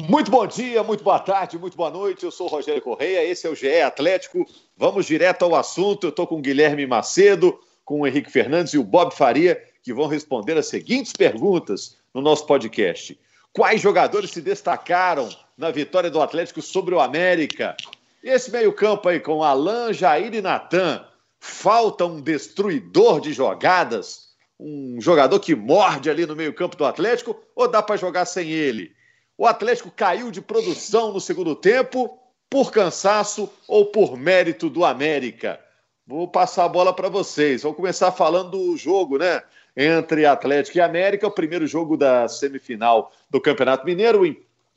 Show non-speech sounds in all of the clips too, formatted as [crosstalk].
Muito bom dia, muito boa tarde, muito boa noite. Eu sou Rogério Correia, esse é o GE Atlético. Vamos direto ao assunto. Eu estou com o Guilherme Macedo, com o Henrique Fernandes e o Bob Faria, que vão responder as seguintes perguntas no nosso podcast. Quais jogadores se destacaram na vitória do Atlético sobre o América? Esse meio-campo aí com Alain, Jair e Natan. Falta um destruidor de jogadas? Um jogador que morde ali no meio-campo do Atlético? Ou dá para jogar sem ele? O Atlético caiu de produção no segundo tempo por cansaço ou por mérito do América? Vou passar a bola para vocês. Vamos começar falando do jogo, né? Entre Atlético e América, o primeiro jogo da semifinal do Campeonato Mineiro.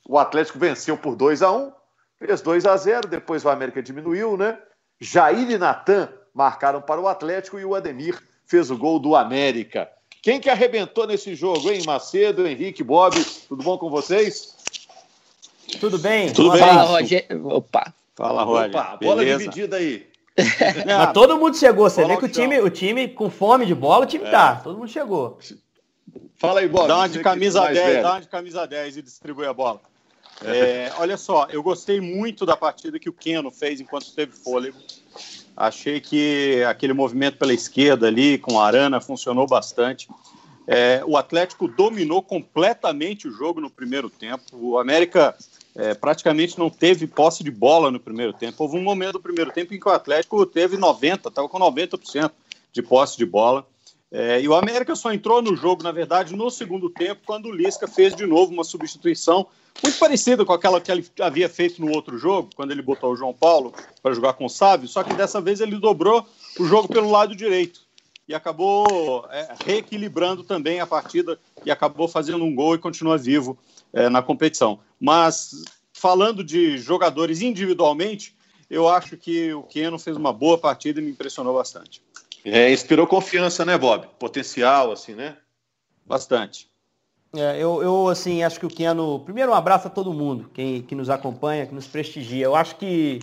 O Atlético venceu por 2 a 1 fez 2 a 0 depois o América diminuiu, né? Jair e Natan marcaram para o Atlético e o Ademir fez o gol do América. Quem que arrebentou nesse jogo, hein? Macedo, Henrique, Bob, tudo bom com vocês? Tudo bem? Tudo bem. Fala, Rogério. Opa. Fala, Rogério. Opa, bola Beleza. dividida aí. [laughs] Mas todo mundo chegou, você vê que o time, o time com fome de bola, o time é. tá. Todo mundo chegou. Fala aí, Bob. Dá uma de camisa 10, velho. dá uma de camisa 10 e distribui a bola. É, olha só, eu gostei muito da partida que o Keno fez enquanto teve fôlego. Achei que aquele movimento pela esquerda ali com a Arana funcionou bastante. É, o Atlético dominou completamente o jogo no primeiro tempo. O América é, praticamente não teve posse de bola no primeiro tempo. Houve um momento do primeiro tempo em que o Atlético teve 90%, estava com 90% de posse de bola. É, e o América só entrou no jogo, na verdade, no segundo tempo, quando o Lisca fez de novo uma substituição muito parecida com aquela que ele havia feito no outro jogo, quando ele botou o João Paulo para jogar com o Sábio, só que dessa vez ele dobrou o jogo pelo lado direito e acabou é, reequilibrando também a partida e acabou fazendo um gol e continua vivo é, na competição. Mas falando de jogadores individualmente, eu acho que o Keno fez uma boa partida e me impressionou bastante. É, inspirou confiança, né, Bob? Potencial, assim, né? Bastante. É, eu, eu, assim, acho que o Keno. Primeiro, um abraço a todo mundo quem, que nos acompanha, que nos prestigia. Eu acho que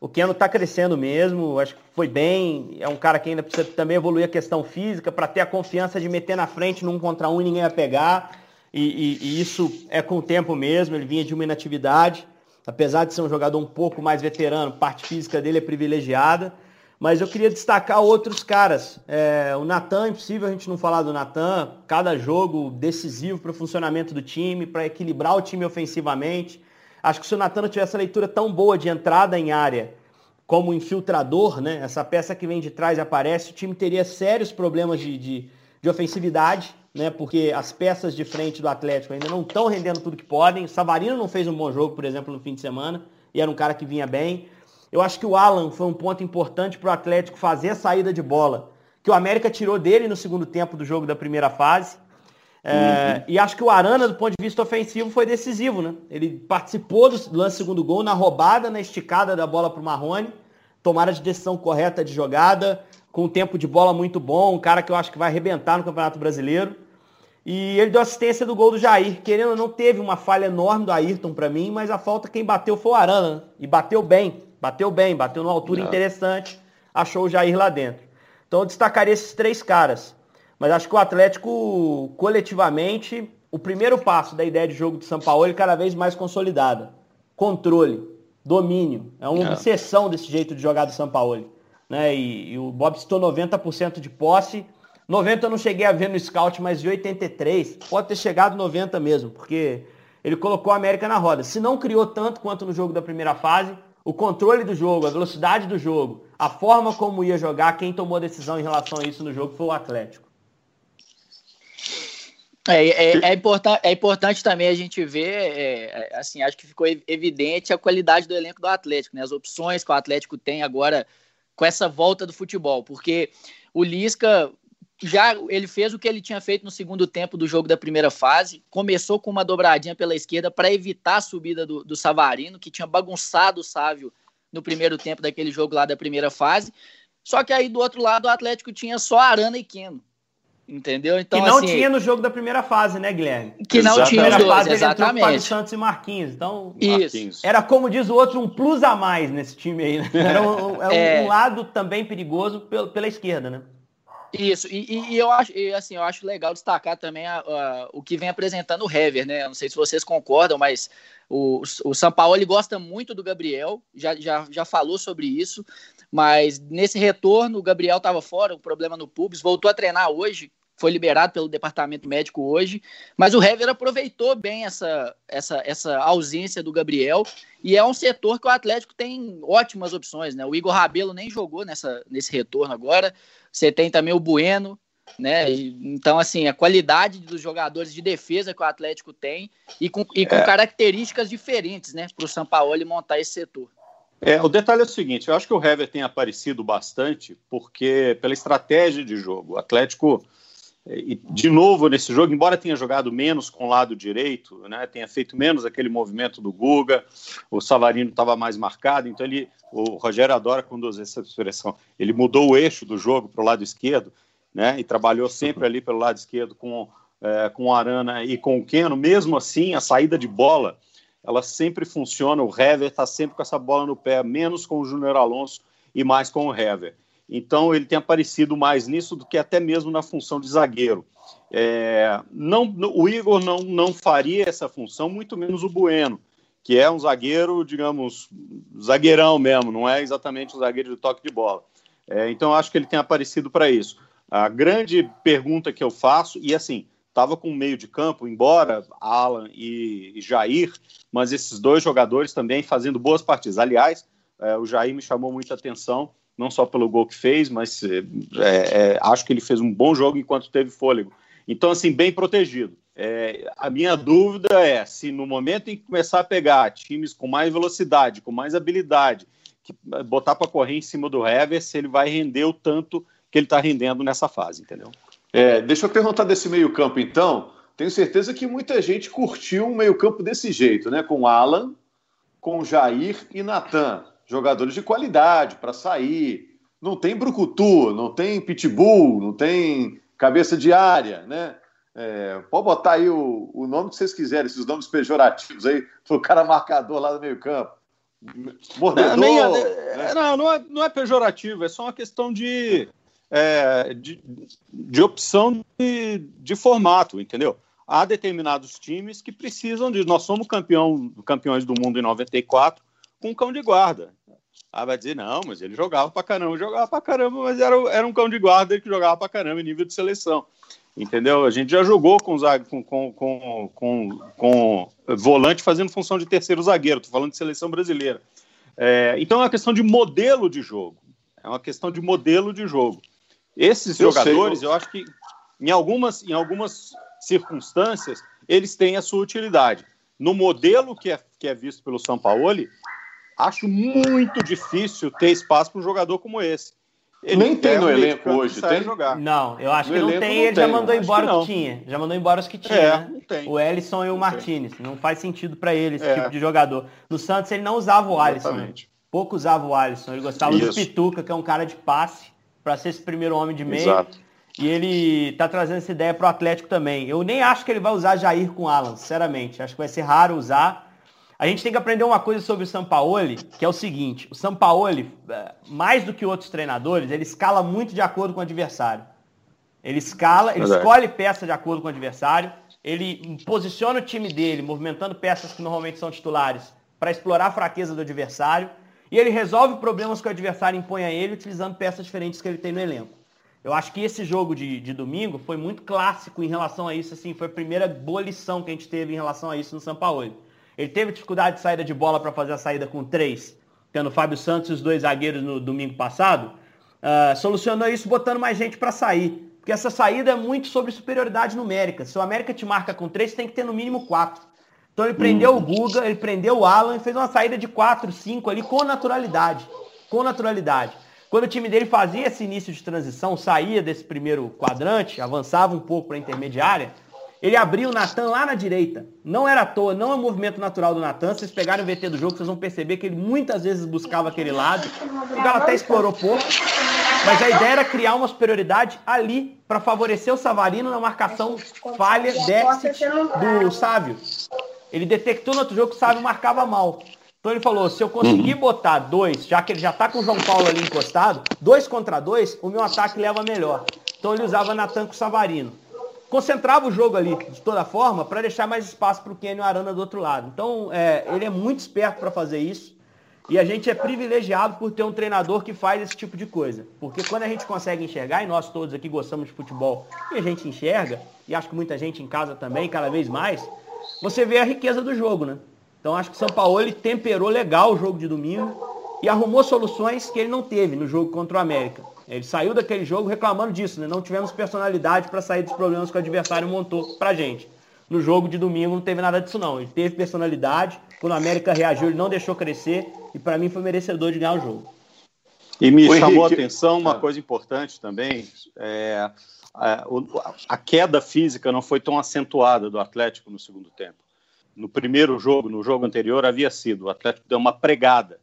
o Keno está crescendo mesmo, acho que foi bem. É um cara que ainda precisa também evoluir a questão física para ter a confiança de meter na frente num contra um e ninguém vai pegar. E, e, e, isso é com o tempo mesmo. Ele vinha de uma inatividade, apesar de ser um jogador um pouco mais veterano, parte física dele é privilegiada. Mas eu queria destacar outros caras. É, o Natan, impossível a gente não falar do Natan. Cada jogo decisivo para o funcionamento do time, para equilibrar o time ofensivamente. Acho que se o Natan não tivesse essa leitura tão boa de entrada em área como infiltrador, né? Essa peça que vem de trás aparece, o time teria sérios problemas de, de, de ofensividade, né? Porque as peças de frente do Atlético ainda não estão rendendo tudo que podem. O Savarino não fez um bom jogo, por exemplo, no fim de semana, e era um cara que vinha bem. Eu acho que o Alan foi um ponto importante para o Atlético fazer a saída de bola, que o América tirou dele no segundo tempo do jogo da primeira fase. É, uhum. E acho que o Arana, do ponto de vista ofensivo, foi decisivo, né? Ele participou do lance segundo gol, na roubada, na esticada da bola para o Marrone, tomara de decisão correta de jogada, com um tempo de bola muito bom, um cara que eu acho que vai arrebentar no Campeonato Brasileiro. E ele deu assistência do gol do Jair. Querendo ou não, teve uma falha enorme do Ayrton para mim, mas a falta quem bateu foi o Arana. Né? E bateu bem. Bateu bem, bateu numa altura Não. interessante, achou o Jair lá dentro. Então eu destacaria esses três caras. Mas acho que o Atlético, coletivamente, o primeiro passo da ideia de jogo de São Paulo é cada vez mais consolidada. Controle, domínio. É uma é. obsessão desse jeito de jogar do São Paulo. Né? E, e o Bob citou 90% de posse. 90 eu não cheguei a ver no scout, mas de 83 pode ter chegado 90 mesmo, porque ele colocou a América na roda. Se não criou tanto quanto no jogo da primeira fase, o controle do jogo, a velocidade do jogo, a forma como ia jogar, quem tomou a decisão em relação a isso no jogo foi o Atlético. É, é, é, important, é importante também a gente ver, é, é assim, acho que ficou evidente a qualidade do elenco do Atlético, né? As opções que o Atlético tem agora com essa volta do futebol, porque o Lisca já ele fez o que ele tinha feito no segundo tempo do jogo da primeira fase. Começou com uma dobradinha pela esquerda para evitar a subida do, do Savarino, que tinha bagunçado o Sávio no primeiro tempo daquele jogo lá da primeira fase. Só que aí do outro lado o Atlético tinha só Arana e Keno. Entendeu? Então, que não assim, tinha no jogo da primeira fase, né, Guilherme? Que não tinha no fase, exatamente. Ele Santos e Marquinhos. Então, Isso. era como diz o outro, um plus a mais nesse time aí. Né? Era um, [laughs] é. um lado também perigoso pela esquerda, né? Isso, e, e, eu acho, e, assim, eu acho legal destacar também a, a, o que vem apresentando o Hever, né? Eu não sei se vocês concordam, mas o, o São Paulo ele gosta muito do Gabriel, já, já, já falou sobre isso, mas nesse retorno o Gabriel estava fora, o problema no pubis, voltou a treinar hoje, foi liberado pelo departamento médico hoje, mas o Hever aproveitou bem essa, essa, essa ausência do Gabriel e é um setor que o Atlético tem ótimas opções, né? O Igor Rabelo nem jogou nessa, nesse retorno agora, você tem também o Bueno, né? Então, assim, a qualidade dos jogadores de defesa que o Atlético tem e com, e com é. características diferentes, né, para o São Paulo montar esse setor. É, o detalhe é o seguinte: eu acho que o Hever tem aparecido bastante porque pela estratégia de jogo. O Atlético e, de novo, nesse jogo, embora tenha jogado menos com o lado direito, né, tenha feito menos aquele movimento do Guga, o Savarino estava mais marcado, então ele, o Rogério adora usa essa expressão, ele mudou o eixo do jogo para o lado esquerdo, né, e trabalhou sempre ali pelo lado esquerdo com, é, com o Arana e com o Keno, mesmo assim, a saída de bola, ela sempre funciona, o Hever está sempre com essa bola no pé, menos com o Júnior Alonso e mais com o Hever. Então ele tem aparecido mais nisso do que até mesmo na função de zagueiro. É, não, o Igor não, não faria essa função, muito menos o Bueno, que é um zagueiro, digamos, zagueirão mesmo, não é exatamente um zagueiro de toque de bola. É, então acho que ele tem aparecido para isso. A grande pergunta que eu faço, e assim, estava com meio de campo, embora Alan e, e Jair, mas esses dois jogadores também fazendo boas partidas. Aliás, é, o Jair me chamou muita atenção não só pelo gol que fez, mas é, é, acho que ele fez um bom jogo enquanto teve fôlego. Então, assim, bem protegido. É, a minha dúvida é se no momento em que começar a pegar times com mais velocidade, com mais habilidade, que, botar para correr em cima do Hever, se ele vai render o tanto que ele está rendendo nessa fase, entendeu? É, deixa eu perguntar desse meio-campo, então. Tenho certeza que muita gente curtiu um meio-campo desse jeito, né? Com Alan, com Jair e Natan jogadores de qualidade para sair. Não tem brucutu, não tem pitbull, não tem cabeça de área, né? É, pode botar aí o, o, nome que vocês quiserem, esses nomes pejorativos aí, o cara marcador lá no meio campo. Mordedor, não, é, né? não, não, é, não é pejorativo, é só uma questão de, é, de, de, opção de, de formato, entendeu? Há determinados times que precisam de. Nós somos campeão, campeões do mundo em 94 com cão de guarda. Ah, vai dizer, não, mas ele jogava pra caramba, jogava pra caramba, mas era, era um cão de guarda que jogava pra caramba em nível de seleção. Entendeu? A gente já jogou com, com, com, com, com volante fazendo função de terceiro zagueiro, tô falando de seleção brasileira. É, então é uma questão de modelo de jogo. É uma questão de modelo de jogo. Esses eu jogadores, sei, eu... eu acho que em algumas, em algumas circunstâncias, eles têm a sua utilidade. No modelo que é, que é visto pelo São Paulo, acho muito difícil ter espaço para um jogador como esse. Ele Nem tem no elenco hoje, tem? Jogar. Não, eu acho no que não tem. Não ele tem, já mandou embora os que tinha. Já mandou embora os que tinha. É, né? O Ellison e o Martinez. Não faz sentido para ele esse é. tipo de jogador. No Santos ele não usava o Alisson. Né? Pouco usava o Alisson. Ele gostava Isso. do Pituca, que é um cara de passe, para ser esse primeiro homem de meio. Exato. E ele tá trazendo essa ideia pro Atlético também. Eu nem acho que ele vai usar Jair com Alan, sinceramente. Acho que vai ser raro usar. A gente tem que aprender uma coisa sobre o Sampaoli, que é o seguinte, o Sampaoli, é, mais do que outros treinadores, ele escala muito de acordo com o adversário. Ele escala, ele escolhe peça de acordo com o adversário, ele posiciona o time dele, movimentando peças que normalmente são titulares, para explorar a fraqueza do adversário, e ele resolve problemas que o adversário impõe a ele, utilizando peças diferentes que ele tem no elenco. Eu acho que esse jogo de, de domingo foi muito clássico em relação a isso, assim, foi a primeira boa lição que a gente teve em relação a isso no Sampaoli. Ele teve dificuldade de saída de bola para fazer a saída com três, tendo Fábio Santos e os dois zagueiros no domingo passado. Uh, solucionou isso botando mais gente para sair. Porque essa saída é muito sobre superioridade numérica. Se o América te marca com três, tem que ter no mínimo quatro. Então ele prendeu o Guga, ele prendeu o Alan e fez uma saída de quatro, cinco ali com naturalidade. Com naturalidade. Quando o time dele fazia esse início de transição, saía desse primeiro quadrante, avançava um pouco para a intermediária, ele abriu o Natan lá na direita. Não era à toa, não é movimento natural do Natan. Vocês pegarem o VT do jogo, vocês vão perceber que ele muitas vezes buscava aquele lado. O Galo até explorou pouco. Mas a ideia era criar uma superioridade ali para favorecer o Savarino na marcação falha, déficit do Sávio. Ele detectou no outro jogo que o Sávio marcava mal. Então ele falou, se eu conseguir botar dois, já que ele já tá com o João Paulo ali encostado, dois contra dois, o meu ataque leva melhor. Então ele usava Natan com Savarino. Concentrava o jogo ali, de toda forma, para deixar mais espaço para o Kenny Arana do outro lado. Então, é, ele é muito esperto para fazer isso. E a gente é privilegiado por ter um treinador que faz esse tipo de coisa. Porque quando a gente consegue enxergar, e nós todos aqui gostamos de futebol, e a gente enxerga, e acho que muita gente em casa também, cada vez mais, você vê a riqueza do jogo, né? Então acho que o São Paulo ele temperou legal o jogo de domingo e arrumou soluções que ele não teve no jogo contra o América. Ele saiu daquele jogo reclamando disso, né? Não tivemos personalidade para sair dos problemas que o adversário montou pra gente. No jogo de domingo não teve nada disso não. Ele teve personalidade. Quando o América reagiu, ele não deixou crescer e para mim foi merecedor de ganhar o jogo. E me o chamou Henrique... a atenção uma ah. coisa importante também, é, a, a, queda física não foi tão acentuada do Atlético no segundo tempo no primeiro jogo, no jogo anterior, havia sido. O Atlético deu uma pregada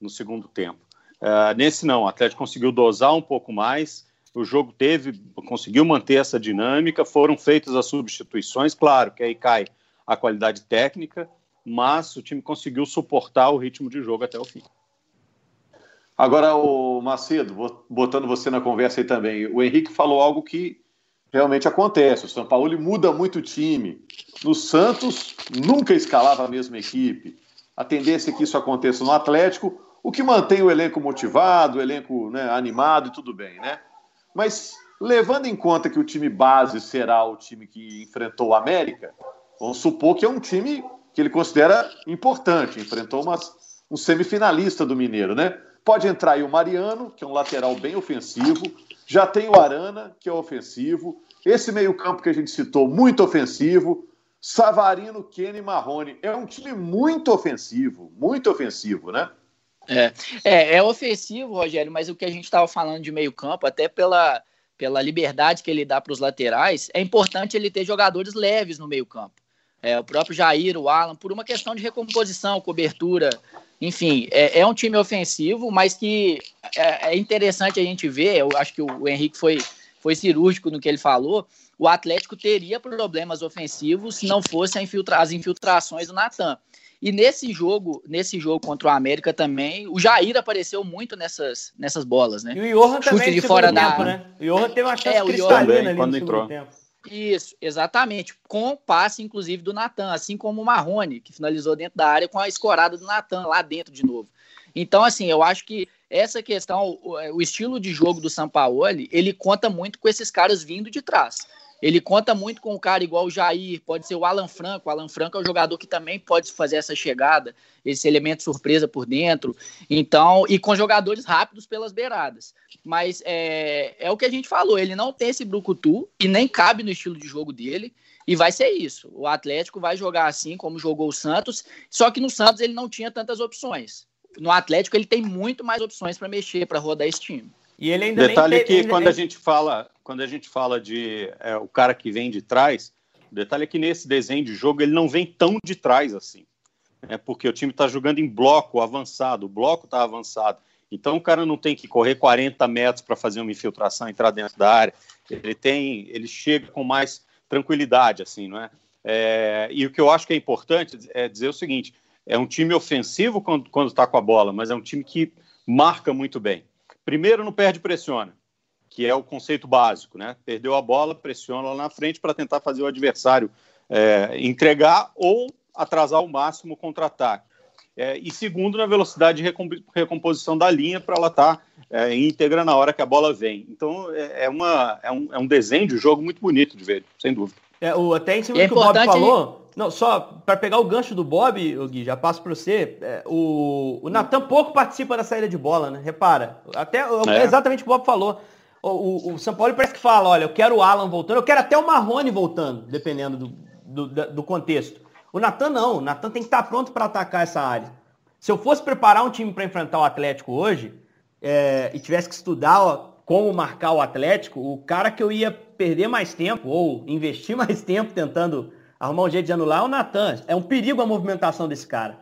no segundo tempo. Uh, nesse não, o Atlético conseguiu dosar um pouco mais, o jogo teve, conseguiu manter essa dinâmica, foram feitas as substituições, claro que aí cai a qualidade técnica, mas o time conseguiu suportar o ritmo de jogo até o fim. Agora, o Macedo, botando você na conversa aí também, o Henrique falou algo que realmente acontece. O São Paulo muda muito o time. No Santos, nunca escalava a mesma equipe. A tendência é que isso aconteça no Atlético, o que mantém o elenco motivado, o elenco né, animado e tudo bem, né? Mas levando em conta que o time base será o time que enfrentou o América, vamos supor que é um time que ele considera importante, enfrentou uma, um semifinalista do Mineiro, né? Pode entrar aí o Mariano, que é um lateral bem ofensivo, já tem o Arana, que é ofensivo. Esse meio-campo que a gente citou, muito ofensivo. Savarino, Kenny e Marrone. É um time muito ofensivo, muito ofensivo, né? É, é, é ofensivo, Rogério, mas o que a gente estava falando de meio-campo, até pela, pela liberdade que ele dá para os laterais, é importante ele ter jogadores leves no meio-campo. É, o próprio Jair, o Alan, por uma questão de recomposição, cobertura, enfim, é, é, um time ofensivo, mas que é, é, interessante a gente ver. Eu acho que o, o Henrique foi, foi cirúrgico no que ele falou. O Atlético teria problemas ofensivos se não fossem infiltra as infiltrações do Natan. E nesse jogo, nesse jogo contra o América também, o Jair apareceu muito nessas, nessas bolas, né? E o Johan também de fora da tempo, né? O Johan teve uma chance é, cristalina ali quando entrou. tempo. Isso, exatamente. Com passe, inclusive, do Natan, assim como o Marrone, que finalizou dentro da área com a escorada do Natan lá dentro de novo. Então, assim, eu acho que essa questão, o, o estilo de jogo do Sampaoli, ele conta muito com esses caras vindo de trás. Ele conta muito com um cara igual o Jair, pode ser o Alan Franco. O Alan Franco é um jogador que também pode fazer essa chegada, esse elemento surpresa por dentro. Então, e com jogadores rápidos pelas beiradas. Mas é, é o que a gente falou, ele não tem esse brucutu e nem cabe no estilo de jogo dele. E vai ser isso. O Atlético vai jogar assim como jogou o Santos, só que no Santos ele não tinha tantas opções. No Atlético ele tem muito mais opções para mexer, para rodar esse time. E ele ainda Detalhe que quando a gente fala, quando a gente fala de é, o cara que vem de trás, o detalhe é que nesse desenho de jogo ele não vem tão de trás assim. É porque o time está jogando em bloco avançado, o bloco está avançado. Então o cara não tem que correr 40 metros para fazer uma infiltração, entrar dentro da área. Ele tem, ele chega com mais tranquilidade, assim, não é? é e o que eu acho que é importante é dizer o seguinte: é um time ofensivo quando está com a bola, mas é um time que marca muito bem. Primeiro, não perde pressiona, que é o conceito básico, né? Perdeu a bola, pressiona lá na frente para tentar fazer o adversário é, entregar ou atrasar ao máximo o contra-ataque. É, e segundo, na velocidade de recomposição da linha para ela estar tá, é, íntegra na hora que a bola vem. Então, é, é, uma, é, um, é um desenho de jogo muito bonito de ver, sem dúvida. É, o, até em cima é do que o Bob falou, não, só para pegar o gancho do Bob, o Gui, já passo para você. É, o, o Natan pouco participa da saída de bola, né? Repara. Até é. exatamente o que o Bob falou. O, o, o, São Paulo parece que fala, olha, eu quero o Alan voltando, eu quero até o Marrone voltando, dependendo do, do, do contexto. O Natan não, o Natan tem que estar pronto para atacar essa área. Se eu fosse preparar um time para enfrentar o Atlético hoje, é, e tivesse que estudar ó, como marcar o Atlético, o cara que eu ia perder mais tempo, ou investir [laughs] mais tempo tentando arrumar um jeito de anular é o Natan. É um perigo a movimentação desse cara.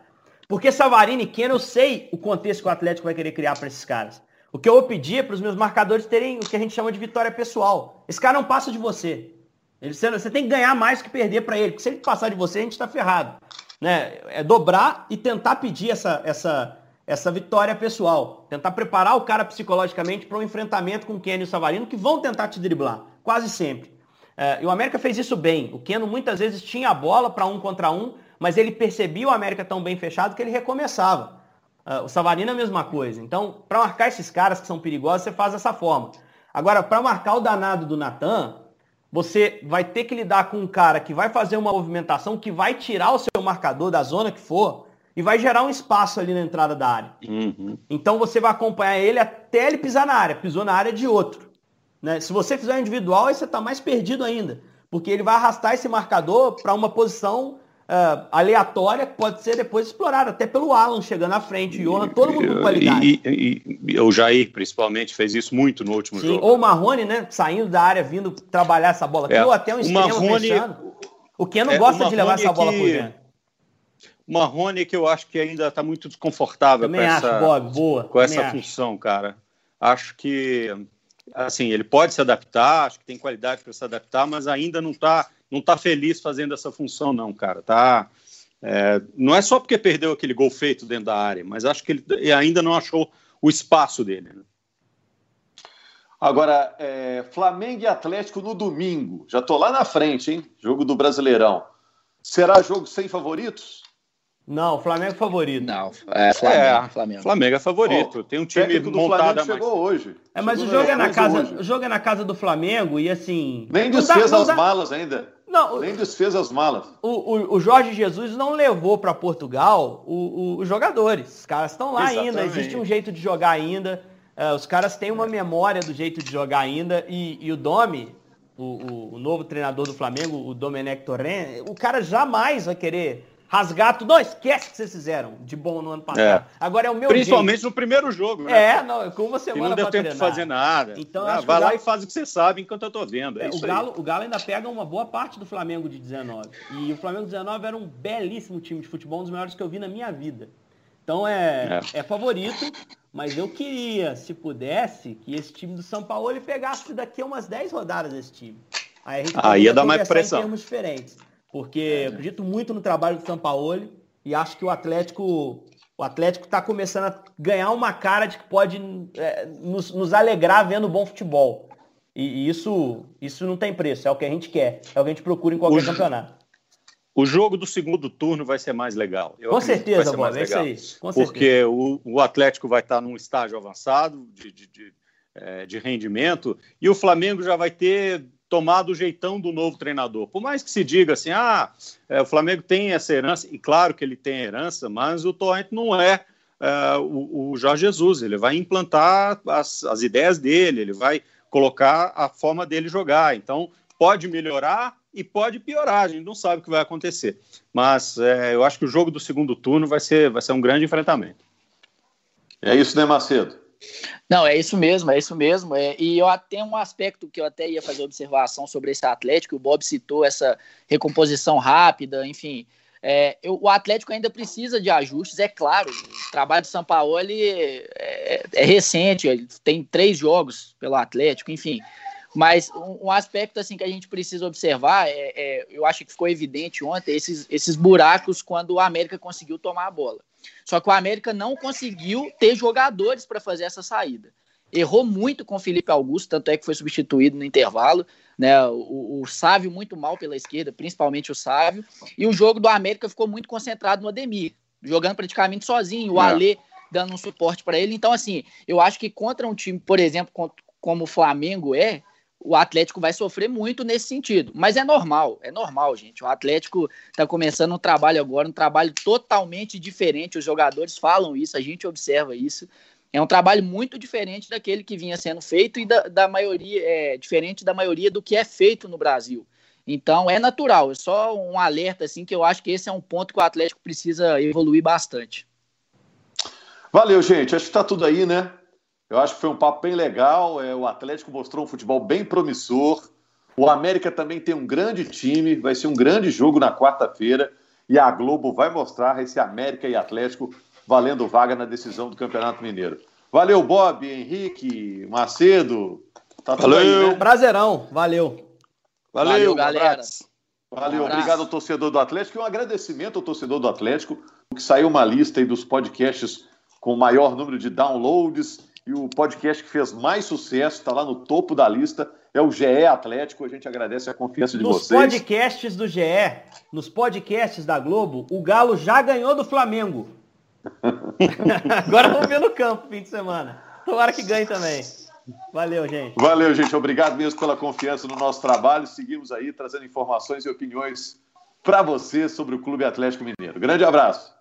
Porque Savarino e Ken, eu sei o contexto que o Atlético vai querer criar para esses caras. O que eu vou pedir é para os meus marcadores terem o que a gente chama de vitória pessoal. Esse cara não passa de você. Ele, você tem que ganhar mais que perder para ele. Porque se ele passar de você, a gente está ferrado. Né? É dobrar e tentar pedir essa, essa, essa vitória pessoal. Tentar preparar o cara psicologicamente para um enfrentamento com o Kenny e o Savarino, que vão tentar te driblar, quase sempre. É, e o América fez isso bem. O Keno muitas vezes tinha a bola para um contra um, mas ele percebia o América tão bem fechado que ele recomeçava. Uh, o Savarino é a mesma coisa. Então, para marcar esses caras que são perigosos, você faz dessa forma. Agora, para marcar o danado do Natan, você vai ter que lidar com um cara que vai fazer uma movimentação que vai tirar o seu marcador da zona que for e vai gerar um espaço ali na entrada da área. Uhum. Então você vai acompanhar ele até ele pisar na área. Pisou na área de outro. Né? Se você fizer individual, aí você está mais perdido ainda. Porque ele vai arrastar esse marcador para uma posição uh, aleatória que pode ser depois explorada, até pelo Alan chegando à frente, o Johan, todo mundo com qualidade. E, e, e, o Jair, principalmente, fez isso muito no último Sim, jogo. Ou o Marrone, né? Saindo da área, vindo trabalhar essa bola. É. Ou até um extremo Marrone, fechando. O Ken não é, gosta de levar essa bola que... por dentro. O Marrone que eu acho que ainda está muito desconfortável Também com acho, essa, Bob, boa. Com essa acho. função, cara. Acho que assim, ele pode se adaptar, acho que tem qualidade para se adaptar, mas ainda não está não tá feliz fazendo essa função, não, cara. Tá, é, não é só porque perdeu aquele gol feito dentro da área, mas acho que ele ainda não achou o espaço dele. Né? Agora, é, Flamengo e Atlético no domingo. Já estou lá na frente, hein? Jogo do Brasileirão. Será jogo sem favoritos? Não, Flamengo é favorito. Não, é Flamengo. É, Flamengo. Flamengo é favorito. Oh, Tem um time do montado Flamengo chegou hoje. É, mas chegou o jogo é na casa, hoje. o jogo é na casa do Flamengo e assim. Nem desfez dá, as dá... malas ainda. Não, nem desfez as malas. O, o, o Jorge Jesus não levou para Portugal os jogadores. Os caras estão lá Exatamente. ainda. Existe um jeito de jogar ainda. Uh, os caras têm uma memória do jeito de jogar ainda e, e o Domi, o, o, novo treinador do Flamengo, o Domenech Torren, o cara jamais vai querer rasgar tudo. Não, esquece que vocês fizeram de bom no ano passado. É. Agora é o meu Principalmente jeito. no primeiro jogo, né? É, não, com uma semana e não deu tempo treinar. de fazer nada. Então, ah, vai lá e faz o que você sabe enquanto eu tô vendo. É, é o, Galo, o Galo ainda pega uma boa parte do Flamengo de 19. E o Flamengo 19 era um belíssimo time de futebol, um dos melhores que eu vi na minha vida. Então é, é. é favorito, mas eu queria, se pudesse, que esse time do São Paulo ele pegasse daqui a umas 10 rodadas esse time. Aí a gente ia dar mais pressão. em termos diferentes. Porque é. eu acredito muito no trabalho do Sampaoli e acho que o Atlético o Atlético está começando a ganhar uma cara de que pode é, nos, nos, alegrar vendo bom futebol. E, e, isso, isso não tem preço, é o que a gente quer, é o que a gente procura em qualquer o, campeonato. O jogo do segundo turno vai ser mais legal. Eu com certeza, Bob, é isso aí. Com porque o, o, Atlético vai estar num estágio avançado de, de, de, é, de rendimento e o Flamengo já vai ter tomado o jeitão do novo treinador. Por mais que se diga assim, ah, é, o Flamengo tem essa herança, e claro que ele tem herança, mas o Torrent não é, é o, o, Jorge Jesus, ele vai implantar as, as ideias dele, ele vai colocar a forma dele jogar. Então, pode melhorar e pode piorar, a gente não sabe o que vai acontecer. Mas é, eu acho que o jogo do segundo turno vai ser, vai ser um grande enfrentamento. É isso, né, Macedo? Não, é isso mesmo, é isso mesmo. É, e eu tenho um aspecto que eu até ia fazer observação sobre esse Atlético, o Bob citou essa recomposição rápida, enfim. É, eu, o Atlético ainda precisa de ajustes, é claro. O trabalho do São Paulo é, é, recente, tem três jogos pelo Atlético, enfim. Mas um, um, aspecto assim que a gente precisa observar, é, é, eu acho que ficou evidente ontem, esses, esses buracos quando o América conseguiu tomar a bola. Só que o América não conseguiu ter jogadores para fazer essa saída. Errou muito com o Felipe Augusto, tanto é que foi substituído no intervalo. Né? O, o Sávio muito mal pela esquerda, principalmente o Sávio. E o jogo do América ficou muito concentrado no Ademir, jogando praticamente sozinho. O é. Alê dando um suporte para ele. Então, assim, eu acho que contra um time, por exemplo, como o Flamengo é, o Atlético vai sofrer muito nesse sentido. Mas é normal, é normal, gente. O Atlético está começando um trabalho agora, um trabalho totalmente diferente. Os jogadores falam isso, a gente observa isso. É um trabalho muito diferente daquele que vinha sendo feito e da, da maioria, é, diferente da maioria do que é feito no Brasil. Então é natural, é só um alerta assim que eu acho que esse é um ponto que o Atlético precisa evoluir bastante. Valeu, gente. Acho que está tudo aí, né? Eu acho que foi um papo bem legal. É, o Atlético mostrou um futebol bem promissor. O América também tem um grande time. Vai ser um grande jogo na quarta-feira. E a Globo vai mostrar esse América e Atlético valendo vaga na decisão do Campeonato Mineiro. Valeu, Bob, Henrique, Macedo. Tá Valeu. Aí, né? Prazerão. Valeu. Valeu, Valeu galera. Valeu, um obrigado ao torcedor do Atlético e um agradecimento ao torcedor do Atlético, que saiu uma lista aí dos podcasts com o maior número de downloads e o podcast que fez mais sucesso, está lá no topo da lista, é o GE Atlético. A gente agradece a confiança de nos vocês. Nos podcasts do GE, nos podcasts da Globo, o Galo já ganhou do Flamengo. [laughs] Agora vamos ver no campo fim de semana. Tomara que ganhe também. Valeu, gente. Valeu, gente. Obrigado mesmo pela confiança no nosso trabalho. Seguimos aí trazendo informações e opiniões para você sobre o Clube Atlético Mineiro. Grande abraço.